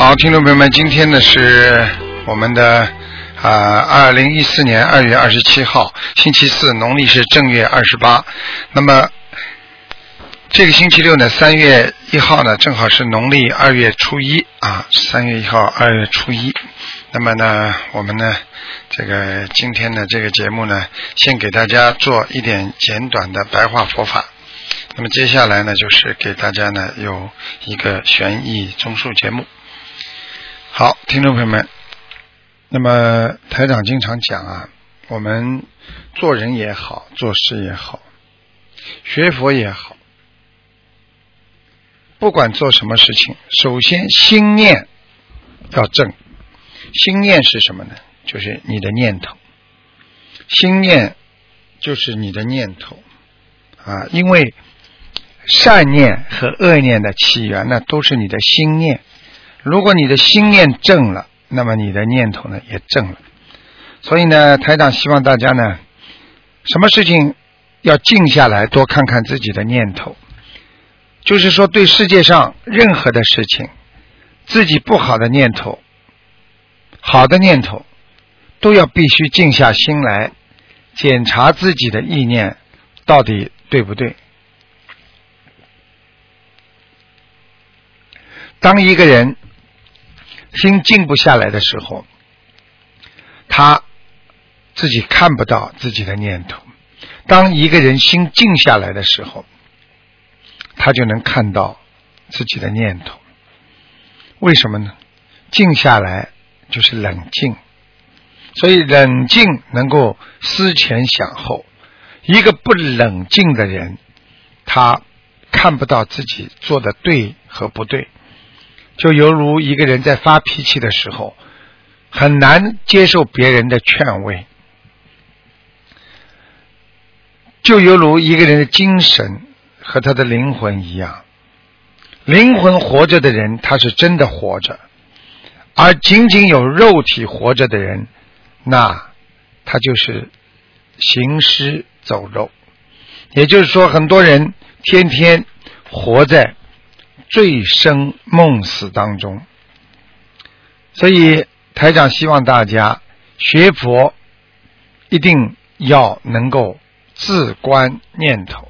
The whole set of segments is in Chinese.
好，听众朋友们，今天呢是我们的啊二零一四年二月二十七号，星期四，农历是正月二十八。那么这个星期六呢，三月一号呢，正好是农历二月初一啊，三月一号二月初一。那么呢，我们呢，这个今天的这个节目呢，先给大家做一点简短的白话佛法。那么接下来呢，就是给大家呢有一个悬疑综述节目。好，听众朋友们，那么台长经常讲啊，我们做人也好，做事也好，学佛也好，不管做什么事情，首先心念要正。心念是什么呢？就是你的念头。心念就是你的念头啊，因为善念和恶念的起源呢，都是你的心念。如果你的心念正了，那么你的念头呢也正了。所以呢，台长希望大家呢，什么事情要静下来，多看看自己的念头。就是说，对世界上任何的事情，自己不好的念头、好的念头，都要必须静下心来检查自己的意念到底对不对。当一个人心静不下来的时候，他自己看不到自己的念头；当一个人心静下来的时候，他就能看到自己的念头。为什么呢？静下来就是冷静，所以冷静能够思前想后。一个不冷静的人，他看不到自己做的对和不对。就犹如一个人在发脾气的时候，很难接受别人的劝慰；就犹如一个人的精神和他的灵魂一样，灵魂活着的人，他是真的活着；而仅仅有肉体活着的人，那他就是行尸走肉。也就是说，很多人天天活在。醉生梦死当中，所以台长希望大家学佛一定要能够自观念头。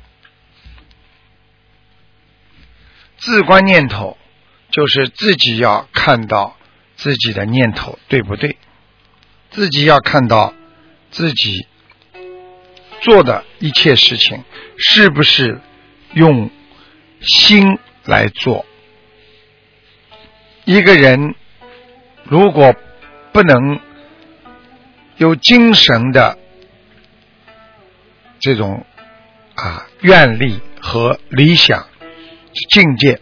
自观念头就是自己要看到自己的念头对不对，自己要看到自己做的一切事情是不是用心。来做一个人，如果不能有精神的这种啊愿力和理想境界，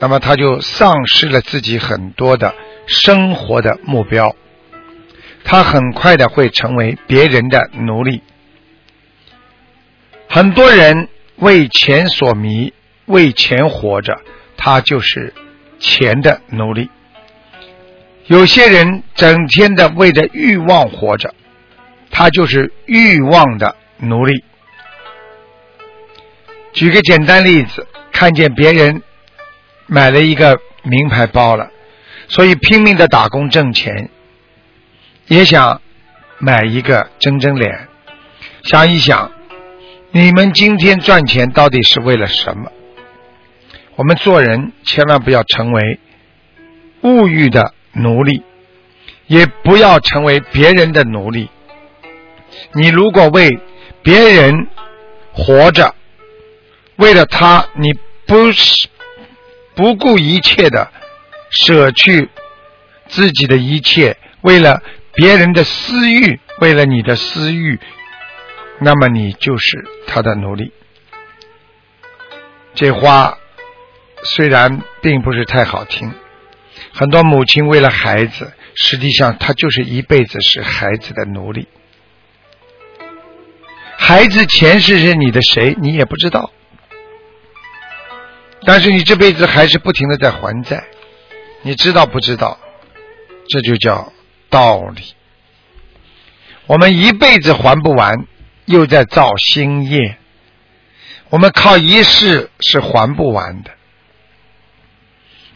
那么他就丧失了自己很多的生活的目标，他很快的会成为别人的奴隶。很多人为钱所迷。为钱活着，他就是钱的奴隶。有些人整天的为着欲望活着，他就是欲望的奴隶。举个简单例子，看见别人买了一个名牌包了，所以拼命的打工挣钱，也想买一个争争脸。想一想，你们今天赚钱到底是为了什么？我们做人千万不要成为物欲的奴隶，也不要成为别人的奴隶。你如果为别人活着，为了他，你不不顾一切的舍去自己的一切，为了别人的私欲，为了你的私欲，那么你就是他的奴隶。这话。虽然并不是太好听，很多母亲为了孩子，实际上她就是一辈子是孩子的奴隶。孩子前世是你的谁，你也不知道，但是你这辈子还是不停的在还债，你知道不知道？这就叫道理。我们一辈子还不完，又在造新业，我们靠一世是还不完的。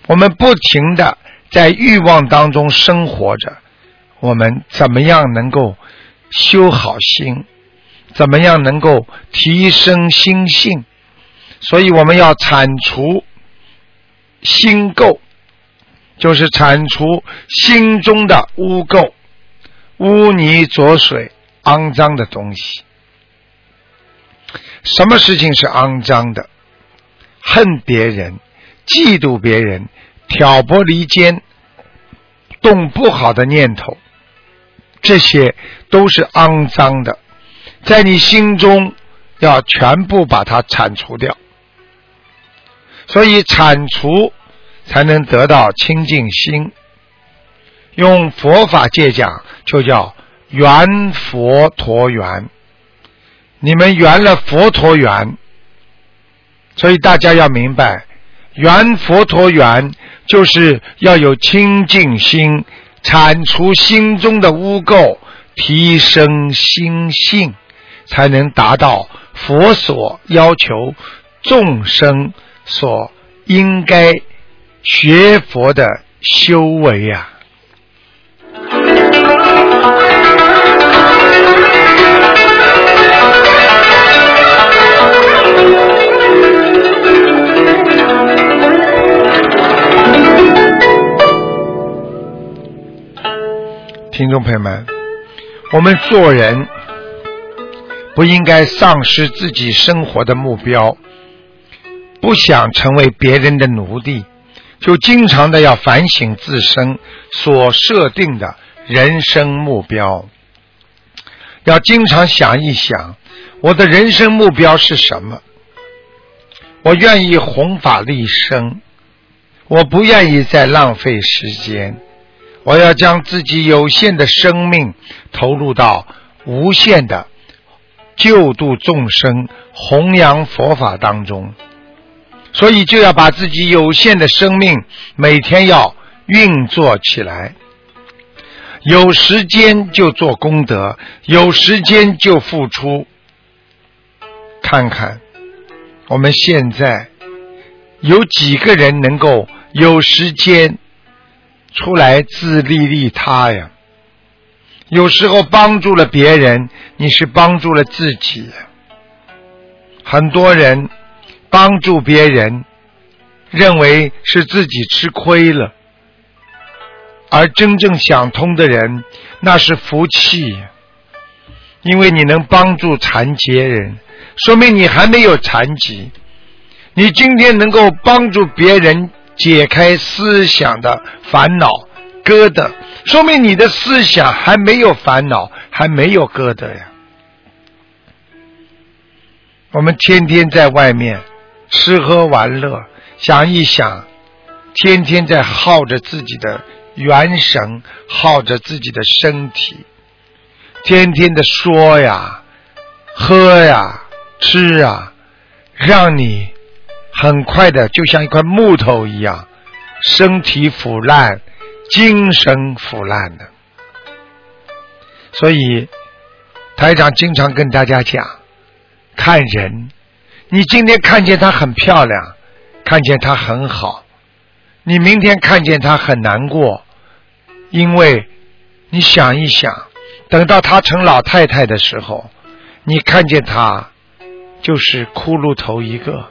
我们不停的在欲望当中生活着，我们怎么样能够修好心？怎么样能够提升心性？所以我们要铲除心垢，就是铲除心中的污垢、污泥浊水、肮脏的东西。什么事情是肮脏的？恨别人、嫉妒别人、挑拨离间、动不好的念头，这些都是肮脏的，在你心中要全部把它铲除掉。所以铲除才能得到清净心。用佛法界讲，就叫圆佛陀缘。你们圆了佛陀缘，所以大家要明白，圆佛陀缘就是要有清净心，铲除心中的污垢，提升心性，才能达到佛所要求众生。所应该学佛的修为啊！听众朋友们，我们做人不应该丧失自己生活的目标。不想成为别人的奴隶，就经常的要反省自身所设定的人生目标。要经常想一想，我的人生目标是什么？我愿意弘法利生，我不愿意再浪费时间。我要将自己有限的生命投入到无限的救度众生、弘扬佛法当中。所以就要把自己有限的生命每天要运作起来，有时间就做功德，有时间就付出。看看我们现在有几个人能够有时间出来自利利他呀？有时候帮助了别人，你是帮助了自己。很多人。帮助别人，认为是自己吃亏了，而真正想通的人，那是福气，因为你能帮助残疾人，说明你还没有残疾。你今天能够帮助别人解开思想的烦恼疙瘩，说明你的思想还没有烦恼，还没有疙瘩呀。我们天天在外面。吃喝玩乐，想一想，天天在耗着自己的元神，耗着自己的身体，天天的说呀、喝呀、吃啊，让你很快的就像一块木头一样，身体腐烂，精神腐烂的。所以台长经常跟大家讲，看人。你今天看见她很漂亮，看见她很好，你明天看见她很难过，因为你想一想，等到她成老太太的时候，你看见她就是骷髅头一个。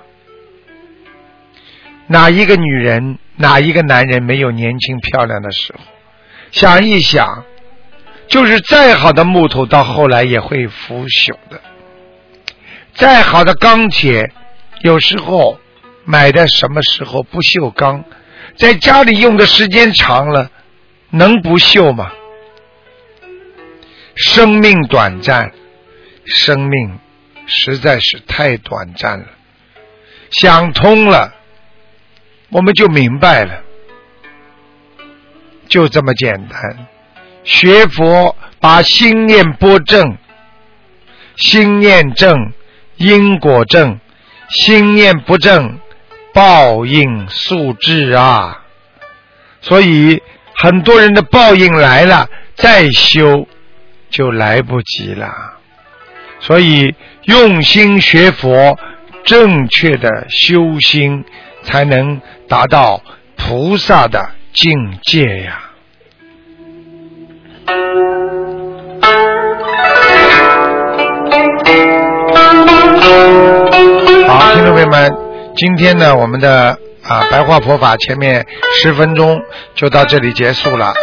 哪一个女人，哪一个男人没有年轻漂亮的时候？想一想，就是再好的木头，到后来也会腐朽的。再好的钢铁，有时候买的什么时候不锈钢，在家里用的时间长了，能不锈吗？生命短暂，生命实在是太短暂了。想通了，我们就明白了，就这么简单。学佛，把心念拨正，心念正。因果正，心念不正，报应速至啊！所以很多人的报应来了，再修就来不及了。所以用心学佛，正确的修心，才能达到菩萨的境界呀。好，听众朋友们，今天呢，我们的啊白话佛法前面十分钟就到这里结束了。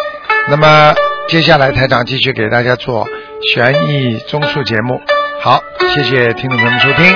那么接下来台长继续给大家做悬疑综述节目。好，谢谢听众朋友们收听。